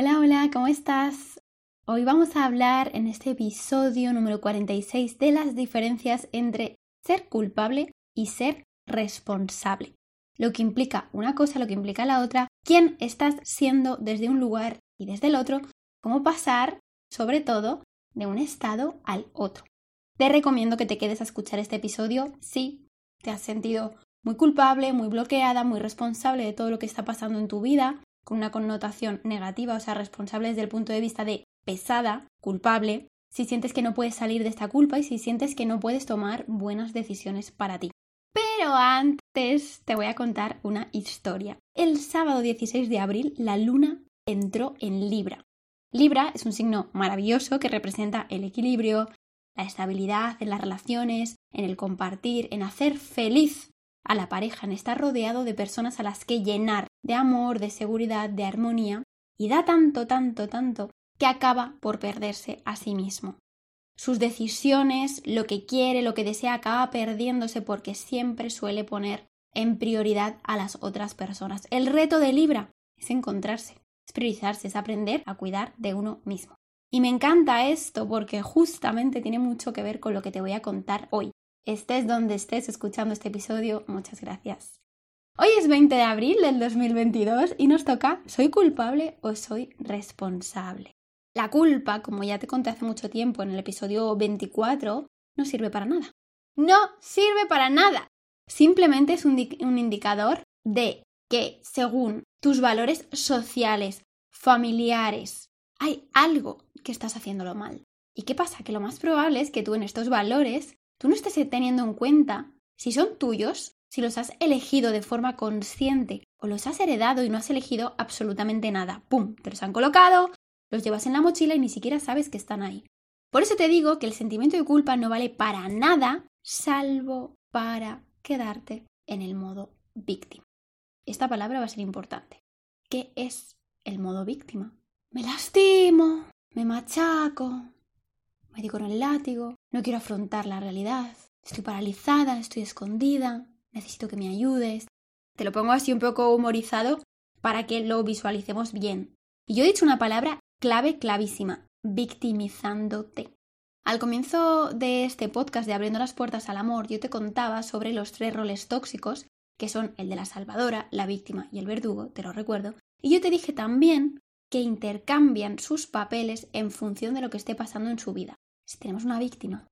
Hola, hola, ¿cómo estás? Hoy vamos a hablar en este episodio número 46 de las diferencias entre ser culpable y ser responsable. Lo que implica una cosa, lo que implica la otra, quién estás siendo desde un lugar y desde el otro, cómo pasar, sobre todo, de un estado al otro. Te recomiendo que te quedes a escuchar este episodio si te has sentido muy culpable, muy bloqueada, muy responsable de todo lo que está pasando en tu vida, con una connotación negativa, o sea, responsable desde el punto de vista de pesada, culpable, si sientes que no puedes salir de esta culpa y si sientes que no puedes tomar buenas decisiones para ti. Pero antes te voy a contar una historia. El sábado 16 de abril la luna entró en Libra. Libra es un signo maravilloso que representa el equilibrio, la estabilidad en las relaciones, en el compartir, en hacer feliz a la pareja, en estar rodeado de personas a las que llenar de amor, de seguridad, de armonía, y da tanto, tanto, tanto, que acaba por perderse a sí mismo. Sus decisiones, lo que quiere, lo que desea, acaba perdiéndose porque siempre suele poner en prioridad a las otras personas. El reto de Libra es encontrarse, es priorizarse, es aprender a cuidar de uno mismo. Y me encanta esto porque justamente tiene mucho que ver con lo que te voy a contar hoy. Estés donde estés escuchando este episodio, muchas gracias. Hoy es 20 de abril del 2022 y nos toca ¿soy culpable o soy responsable? La culpa, como ya te conté hace mucho tiempo en el episodio 24, no sirve para nada. No sirve para nada. Simplemente es un, un indicador de que según tus valores sociales, familiares, hay algo que estás haciéndolo mal. ¿Y qué pasa? Que lo más probable es que tú en estos valores tú no estés teniendo en cuenta si son tuyos, si los has elegido de forma consciente o los has heredado y no has elegido absolutamente nada. ¡Pum! Te los han colocado, los llevas en la mochila y ni siquiera sabes que están ahí. Por eso te digo que el sentimiento de culpa no vale para nada salvo para quedarte en el modo víctima. Esta palabra va a ser importante. ¿Qué es el modo víctima? Me lastimo, me machaco, me digo con el látigo, no quiero afrontar la realidad, estoy paralizada, estoy escondida, necesito que me ayudes. Te lo pongo así un poco humorizado para que lo visualicemos bien. Y yo he dicho una palabra clave, clavísima, victimizándote. Al comienzo de este podcast de Abriendo las Puertas al Amor, yo te contaba sobre los tres roles tóxicos, que son el de la salvadora, la víctima y el verdugo, te lo recuerdo, y yo te dije también que intercambian sus papeles en función de lo que esté pasando en su vida. Si tenemos una víctima,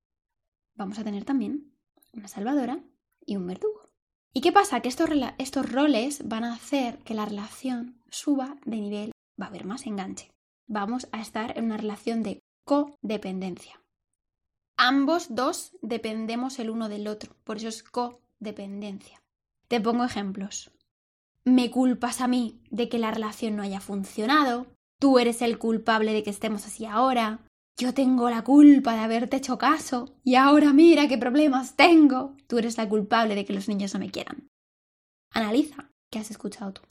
vamos a tener también una salvadora y un verdugo. ¿Y qué pasa? Que estos, estos roles van a hacer que la relación suba de nivel, va a haber más enganche. Vamos a estar en una relación de codependencia. Ambos dos dependemos el uno del otro, por eso es codependencia. Te pongo ejemplos me culpas a mí de que la relación no haya funcionado, tú eres el culpable de que estemos así ahora, yo tengo la culpa de haberte hecho caso y ahora mira qué problemas tengo, tú eres la culpable de que los niños no me quieran. Analiza qué has escuchado tú.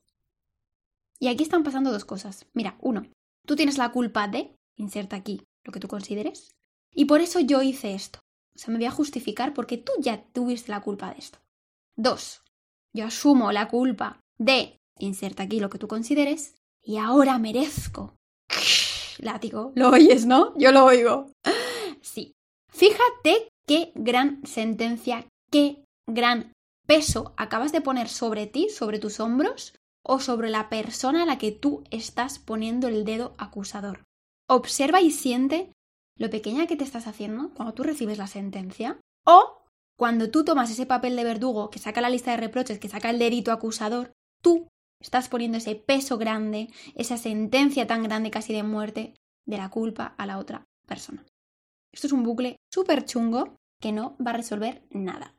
Y aquí están pasando dos cosas. Mira, uno, tú tienes la culpa de, inserta aquí lo que tú consideres, y por eso yo hice esto. O sea, me voy a justificar porque tú ya tuviste la culpa de esto. Dos, yo asumo la culpa de, inserta aquí lo que tú consideres, y ahora merezco. Látigo, lo oyes, ¿no? Yo lo oigo. Sí. Fíjate qué gran sentencia, qué gran peso acabas de poner sobre ti, sobre tus hombros, o sobre la persona a la que tú estás poniendo el dedo acusador. Observa y siente lo pequeña que te estás haciendo cuando tú recibes la sentencia, o cuando tú tomas ese papel de verdugo que saca la lista de reproches, que saca el dedito acusador, tú estás poniendo ese peso grande, esa sentencia tan grande casi de muerte de la culpa a la otra persona. Esto es un bucle súper chungo que no va a resolver nada.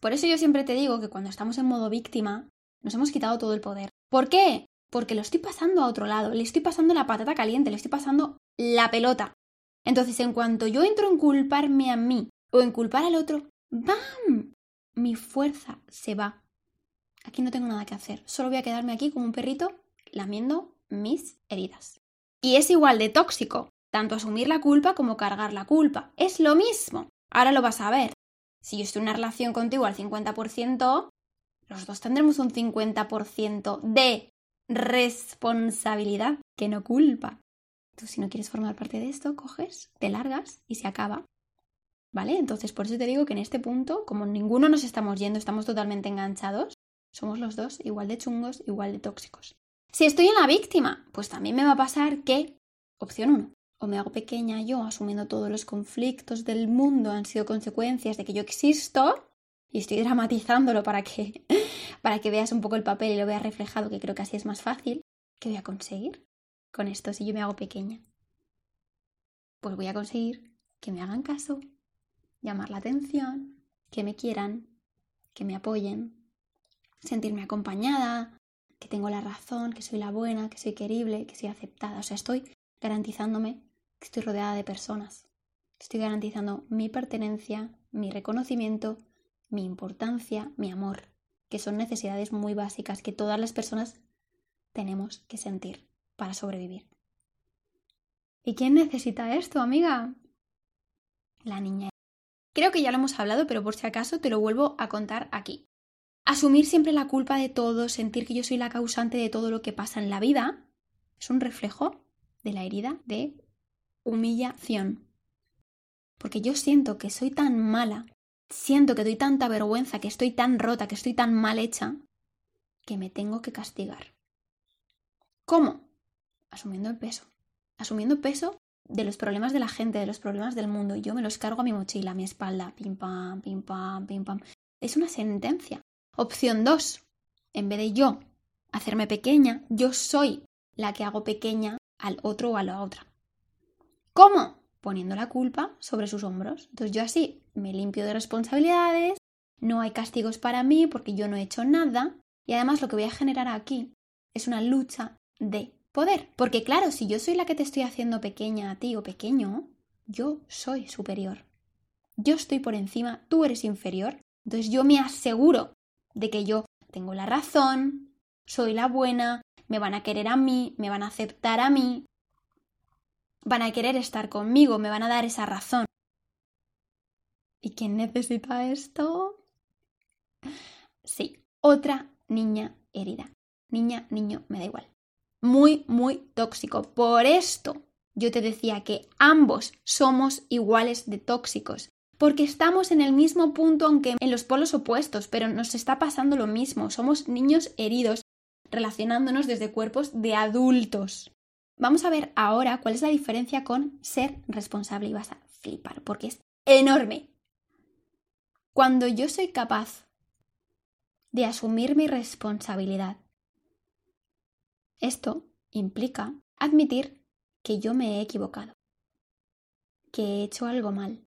Por eso yo siempre te digo que cuando estamos en modo víctima, nos hemos quitado todo el poder. ¿Por qué? Porque lo estoy pasando a otro lado, le estoy pasando la patata caliente, le estoy pasando la pelota. Entonces, en cuanto yo entro en culparme a mí o en culpar al otro, ¡bam! Mi fuerza se va aquí no tengo nada que hacer, solo voy a quedarme aquí como un perrito lamiendo mis heridas. Y es igual de tóxico, tanto asumir la culpa como cargar la culpa. Es lo mismo. Ahora lo vas a ver. Si yo estoy en una relación contigo al 50%, los dos tendremos un 50% de responsabilidad. que no culpa. Tú si no quieres formar parte de esto, coges, te largas y se acaba. ¿Vale? Entonces, por eso te digo que en este punto, como ninguno nos estamos yendo, estamos totalmente enganchados, somos los dos igual de chungos, igual de tóxicos. Si estoy en la víctima, pues también me va a pasar que, opción 1, o me hago pequeña yo asumiendo todos los conflictos del mundo han sido consecuencias de que yo existo y estoy dramatizándolo para que, para que veas un poco el papel y lo veas reflejado, que creo que así es más fácil. ¿Qué voy a conseguir con esto si yo me hago pequeña? Pues voy a conseguir que me hagan caso, llamar la atención, que me quieran, que me apoyen, sentirme acompañada, que tengo la razón, que soy la buena, que soy querible, que soy aceptada. O sea, estoy garantizándome que estoy rodeada de personas. Estoy garantizando mi pertenencia, mi reconocimiento, mi importancia, mi amor, que son necesidades muy básicas que todas las personas tenemos que sentir para sobrevivir. ¿Y quién necesita esto, amiga? La niña. Creo que ya lo hemos hablado, pero por si acaso te lo vuelvo a contar aquí. Asumir siempre la culpa de todo, sentir que yo soy la causante de todo lo que pasa en la vida, es un reflejo de la herida de humillación. Porque yo siento que soy tan mala, siento que doy tanta vergüenza, que estoy tan rota, que estoy tan mal hecha, que me tengo que castigar. ¿Cómo? Asumiendo el peso. Asumiendo peso de los problemas de la gente, de los problemas del mundo. Yo me los cargo a mi mochila, a mi espalda. Pim pam, pim pam, pim pam. Es una sentencia. Opción 2. En vez de yo hacerme pequeña, yo soy la que hago pequeña al otro o a la otra. ¿Cómo? Poniendo la culpa sobre sus hombros. Entonces yo así me limpio de responsabilidades, no hay castigos para mí porque yo no he hecho nada y además lo que voy a generar aquí es una lucha de poder. Porque claro, si yo soy la que te estoy haciendo pequeña a ti o pequeño, yo soy superior. Yo estoy por encima, tú eres inferior. Entonces yo me aseguro de que yo tengo la razón, soy la buena, me van a querer a mí, me van a aceptar a mí, van a querer estar conmigo, me van a dar esa razón. ¿Y quién necesita esto? Sí, otra niña herida. Niña, niño, me da igual. Muy, muy tóxico. Por esto yo te decía que ambos somos iguales de tóxicos porque estamos en el mismo punto, aunque en los polos opuestos, pero nos está pasando lo mismo. Somos niños heridos relacionándonos desde cuerpos de adultos. Vamos a ver ahora cuál es la diferencia con ser responsable y vas a flipar, porque es enorme. Cuando yo soy capaz de asumir mi responsabilidad, esto implica admitir que yo me he equivocado, que he hecho algo mal,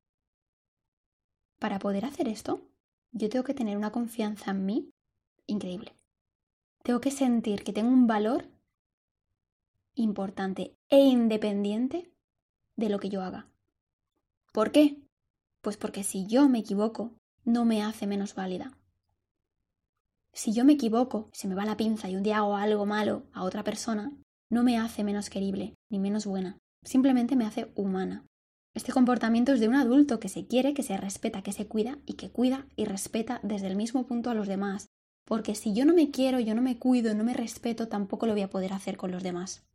para poder hacer esto, yo tengo que tener una confianza en mí increíble. Tengo que sentir que tengo un valor importante e independiente de lo que yo haga. ¿Por qué? Pues porque si yo me equivoco, no me hace menos válida. Si yo me equivoco, se me va la pinza y un día hago algo malo a otra persona, no me hace menos querible ni menos buena, simplemente me hace humana. Este comportamiento es de un adulto que se quiere, que se respeta, que se cuida y que cuida y respeta desde el mismo punto a los demás. Porque si yo no me quiero, yo no me cuido, no me respeto, tampoco lo voy a poder hacer con los demás.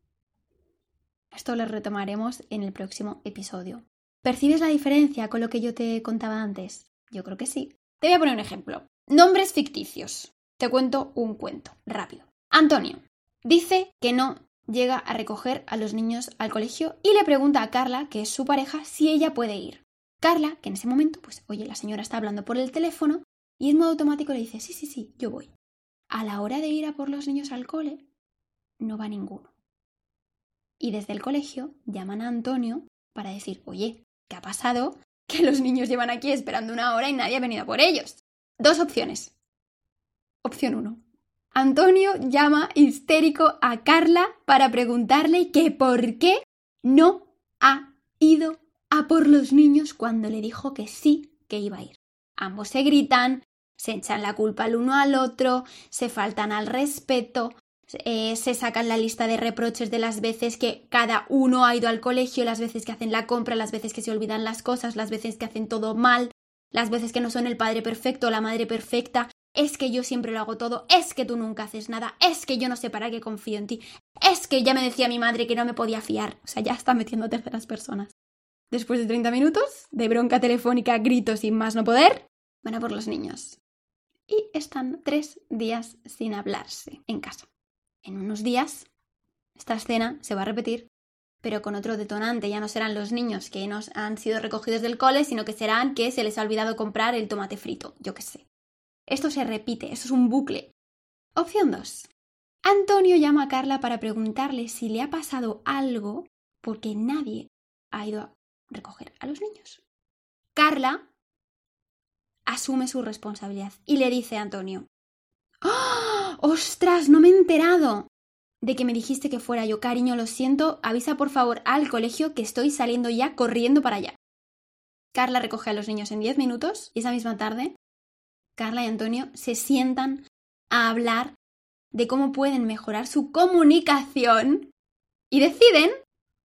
Esto lo retomaremos en el próximo episodio. ¿Percibes la diferencia con lo que yo te contaba antes? Yo creo que sí. Te voy a poner un ejemplo. Nombres ficticios. Te cuento un cuento, rápido. Antonio dice que no llega a recoger a los niños al colegio y le pregunta a Carla, que es su pareja, si ella puede ir. Carla, que en ese momento, pues, oye, la señora está hablando por el teléfono y en modo automático le dice, sí, sí, sí, yo voy. A la hora de ir a por los niños al cole, no va ninguno. Y desde el colegio llaman a Antonio para decir, oye, ¿qué ha pasado? Que los niños llevan aquí esperando una hora y nadie ha venido por ellos. Dos opciones. Opción 1. Antonio llama histérico a Carla para preguntarle que por qué no ha ido a por los niños cuando le dijo que sí que iba a ir. Ambos se gritan, se echan la culpa el uno al otro, se faltan al respeto, eh, se sacan la lista de reproches de las veces que cada uno ha ido al colegio, las veces que hacen la compra, las veces que se olvidan las cosas, las veces que hacen todo mal, las veces que no son el padre perfecto o la madre perfecta, es que yo siempre lo hago todo, es que tú nunca haces nada, es que yo no sé para qué confío en ti, es que ya me decía mi madre que no me podía fiar. O sea, ya está metiendo terceras personas. Después de 30 minutos de bronca telefónica, gritos y más no poder, van a por los niños. Y están tres días sin hablarse en casa. En unos días, esta escena se va a repetir, pero con otro detonante. Ya no serán los niños que nos han sido recogidos del cole, sino que serán que se les ha olvidado comprar el tomate frito. Yo qué sé. Esto se repite, esto es un bucle. Opción 2. Antonio llama a Carla para preguntarle si le ha pasado algo porque nadie ha ido a recoger a los niños. Carla asume su responsabilidad y le dice a Antonio, ¡Oh! ¡Ostras! No me he enterado de que me dijiste que fuera yo. Cariño, lo siento, avisa por favor al colegio que estoy saliendo ya corriendo para allá. Carla recoge a los niños en 10 minutos y esa misma tarde Carla y Antonio se sientan a hablar de cómo pueden mejorar su comunicación y deciden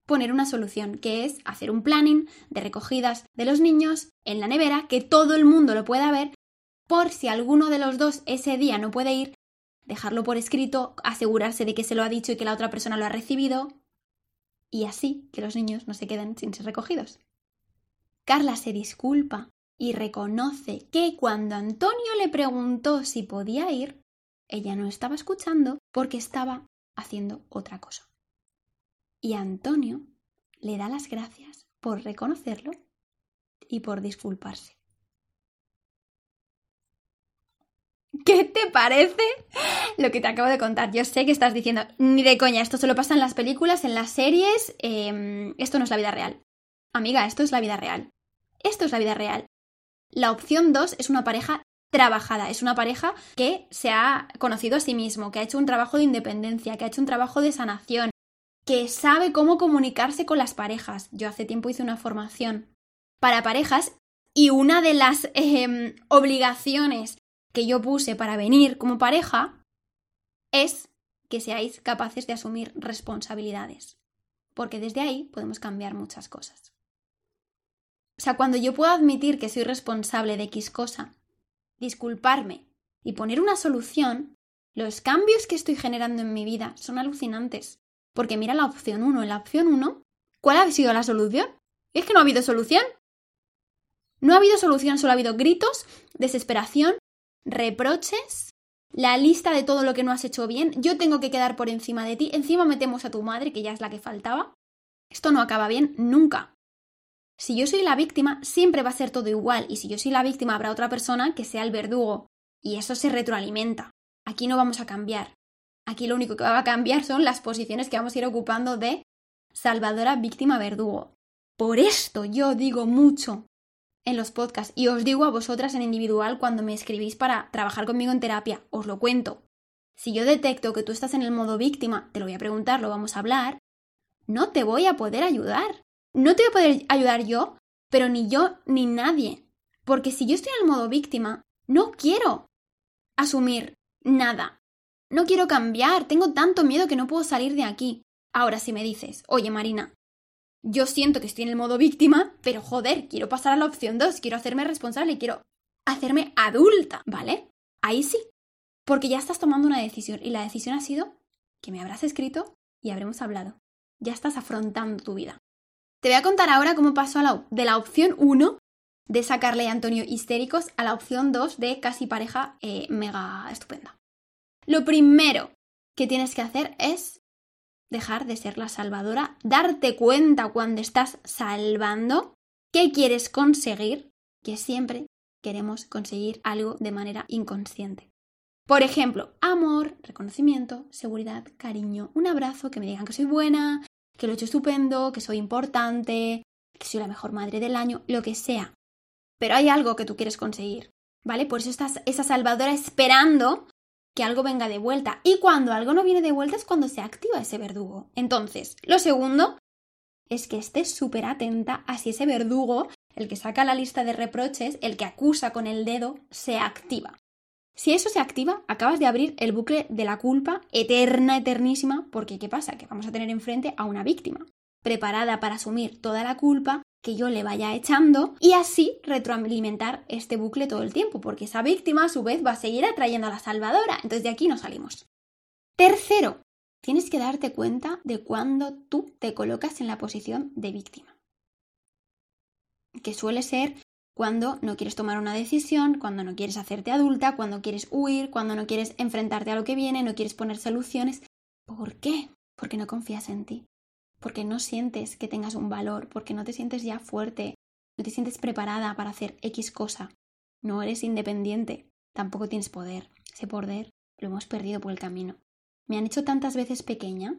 poner una solución, que es hacer un planning de recogidas de los niños en la nevera, que todo el mundo lo pueda ver, por si alguno de los dos ese día no puede ir, dejarlo por escrito, asegurarse de que se lo ha dicho y que la otra persona lo ha recibido, y así que los niños no se queden sin ser recogidos. Carla se disculpa y reconoce que cuando Antonio le preguntó si podía ir, ella no estaba escuchando porque estaba haciendo otra cosa. Y Antonio le da las gracias por reconocerlo y por disculparse. ¿Qué te parece lo que te acabo de contar? Yo sé que estás diciendo, ni de coña, esto solo pasa en las películas, en las series, em, esto no es la vida real. Amiga, esto es la vida real. Esto es la vida real. La opción 2 es una pareja trabajada, es una pareja que se ha conocido a sí mismo, que ha hecho un trabajo de independencia, que ha hecho un trabajo de sanación, que sabe cómo comunicarse con las parejas. Yo hace tiempo hice una formación para parejas y una de las em, obligaciones que yo puse para venir como pareja es que seáis capaces de asumir responsabilidades, porque desde ahí podemos cambiar muchas cosas. O sea, cuando yo puedo admitir que soy responsable de X cosa, disculparme y poner una solución, los cambios que estoy generando en mi vida son alucinantes. Porque mira la opción 1. En la opción 1, ¿cuál ha sido la solución? Es que no ha habido solución. No ha habido solución, solo ha habido gritos, desesperación, reproches, la lista de todo lo que no has hecho bien, yo tengo que quedar por encima de ti, encima metemos a tu madre, que ya es la que faltaba. Esto no acaba bien nunca. Si yo soy la víctima, siempre va a ser todo igual, y si yo soy la víctima, habrá otra persona que sea el verdugo, y eso se retroalimenta. Aquí no vamos a cambiar. Aquí lo único que va a cambiar son las posiciones que vamos a ir ocupando de salvadora, víctima, verdugo. Por esto yo digo mucho en los podcasts y os digo a vosotras en individual cuando me escribís para trabajar conmigo en terapia, os lo cuento. Si yo detecto que tú estás en el modo víctima, te lo voy a preguntar, lo vamos a hablar, no te voy a poder ayudar no te voy a poder ayudar yo, pero ni yo ni nadie. Porque si yo estoy en el modo víctima, no quiero asumir nada. No quiero cambiar, tengo tanto miedo que no puedo salir de aquí. Ahora si me dices, oye Marina, yo siento que estoy en el modo víctima, pero joder, quiero pasar a la opción 2, quiero hacerme responsable, quiero hacerme adulta, ¿vale? Ahí sí, porque ya estás tomando una decisión y la decisión ha sido que me habrás escrito y habremos hablado. Ya estás afrontando tu vida. Te voy a contar ahora cómo pasó de la opción 1 de sacarle a Antonio histéricos a la opción 2 de casi pareja eh, mega estupenda. Lo primero que tienes que hacer es dejar de ser la salvadora, darte cuenta cuando estás salvando qué quieres conseguir, que siempre queremos conseguir algo de manera inconsciente. Por ejemplo, amor, reconocimiento, seguridad, cariño, un abrazo, que me digan que soy buena, que lo he hecho estupendo, que soy importante, que soy la mejor madre del año, lo que sea. Pero hay algo que tú quieres conseguir, ¿vale? Por eso estás esa salvadora esperando que algo venga de vuelta. Y cuando algo no viene de vuelta es cuando se activa ese verdugo. Entonces, lo segundo es que estés súper atenta a si ese verdugo, el que saca la lista de reproches, el que acusa con el dedo, se activa. Si eso se activa, acabas de abrir el bucle de la culpa eterna, eternísima, porque ¿qué pasa? Que vamos a tener enfrente a una víctima, preparada para asumir toda la culpa que yo le vaya echando y así retroalimentar este bucle todo el tiempo, porque esa víctima a su vez va a seguir atrayendo a la salvadora. Entonces de aquí no salimos. Tercero, tienes que darte cuenta de cuando tú te colocas en la posición de víctima. Que suele ser cuando no quieres tomar una decisión, cuando no quieres hacerte adulta, cuando quieres huir, cuando no quieres enfrentarte a lo que viene, no quieres poner soluciones. ¿Por qué? Porque no confías en ti, porque no sientes que tengas un valor, porque no te sientes ya fuerte, no te sientes preparada para hacer X cosa, no eres independiente, tampoco tienes poder. Ese poder lo hemos perdido por el camino. Me han hecho tantas veces pequeña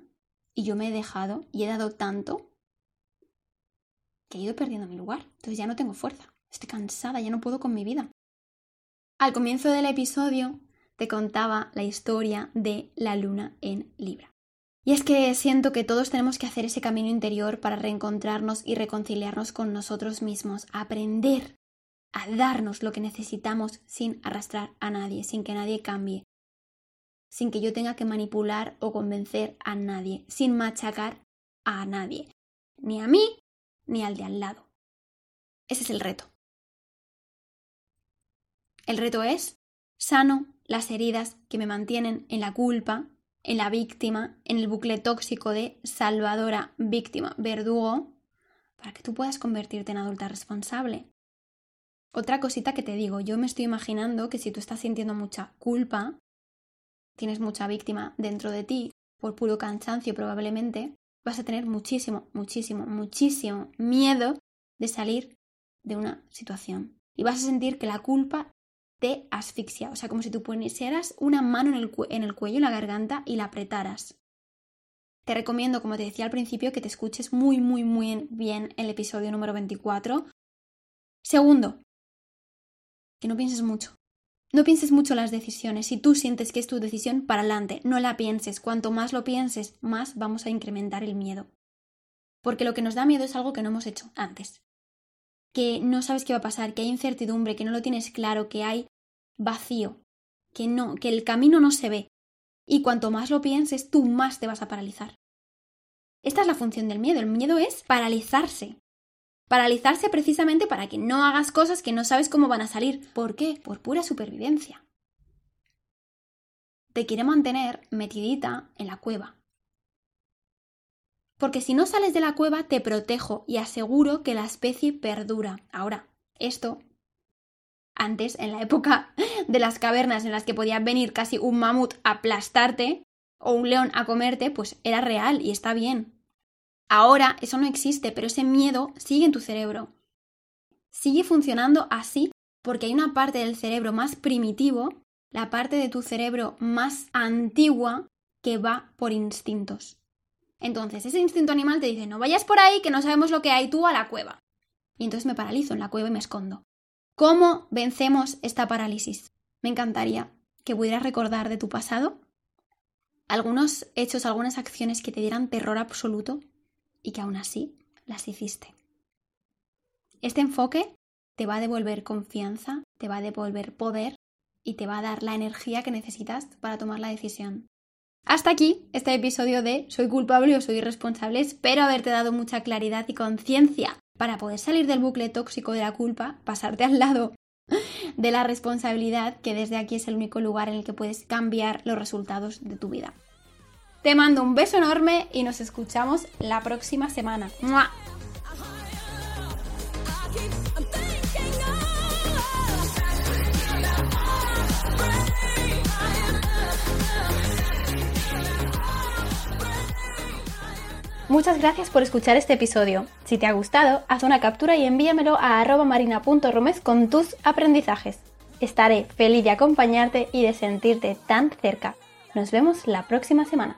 y yo me he dejado y he dado tanto que he ido perdiendo mi lugar. Entonces ya no tengo fuerza. Estoy cansada, ya no puedo con mi vida. Al comienzo del episodio te contaba la historia de la luna en Libra. Y es que siento que todos tenemos que hacer ese camino interior para reencontrarnos y reconciliarnos con nosotros mismos, aprender a darnos lo que necesitamos sin arrastrar a nadie, sin que nadie cambie, sin que yo tenga que manipular o convencer a nadie, sin machacar a nadie, ni a mí ni al de al lado. Ese es el reto. El reto es sano las heridas que me mantienen en la culpa, en la víctima, en el bucle tóxico de salvadora, víctima, verdugo, para que tú puedas convertirte en adulta responsable. Otra cosita que te digo, yo me estoy imaginando que si tú estás sintiendo mucha culpa, tienes mucha víctima dentro de ti, por puro cansancio probablemente, vas a tener muchísimo, muchísimo, muchísimo miedo de salir de una situación. Y vas a sentir que la culpa te asfixia, o sea, como si tú pusieras una mano en el, en el cuello, en la garganta y la apretaras. Te recomiendo, como te decía al principio, que te escuches muy, muy, muy bien el episodio número 24. Segundo, que no pienses mucho. No pienses mucho las decisiones. Si tú sientes que es tu decisión, para adelante. No la pienses. Cuanto más lo pienses, más vamos a incrementar el miedo. Porque lo que nos da miedo es algo que no hemos hecho antes que no sabes qué va a pasar, que hay incertidumbre, que no lo tienes claro, que hay vacío, que no, que el camino no se ve. Y cuanto más lo pienses, tú más te vas a paralizar. Esta es la función del miedo. El miedo es paralizarse. Paralizarse precisamente para que no hagas cosas que no sabes cómo van a salir. ¿Por qué? Por pura supervivencia. Te quiere mantener metidita en la cueva, porque si no sales de la cueva te protejo y aseguro que la especie perdura. Ahora, esto antes, en la época de las cavernas en las que podía venir casi un mamut a aplastarte o un león a comerte, pues era real y está bien. Ahora eso no existe, pero ese miedo sigue en tu cerebro. Sigue funcionando así porque hay una parte del cerebro más primitivo, la parte de tu cerebro más antigua, que va por instintos. Entonces, ese instinto animal te dice, no vayas por ahí, que no sabemos lo que hay tú a la cueva. Y entonces me paralizo en la cueva y me escondo. ¿Cómo vencemos esta parálisis? Me encantaría que pudieras recordar de tu pasado algunos hechos, algunas acciones que te dieran terror absoluto y que aún así las hiciste. Este enfoque te va a devolver confianza, te va a devolver poder y te va a dar la energía que necesitas para tomar la decisión. Hasta aquí este episodio de Soy culpable o soy irresponsable. Espero haberte dado mucha claridad y conciencia para poder salir del bucle tóxico de la culpa, pasarte al lado de la responsabilidad, que desde aquí es el único lugar en el que puedes cambiar los resultados de tu vida. Te mando un beso enorme y nos escuchamos la próxima semana. Muchas gracias por escuchar este episodio. Si te ha gustado, haz una captura y envíamelo a marina.romes con tus aprendizajes. Estaré feliz de acompañarte y de sentirte tan cerca. Nos vemos la próxima semana.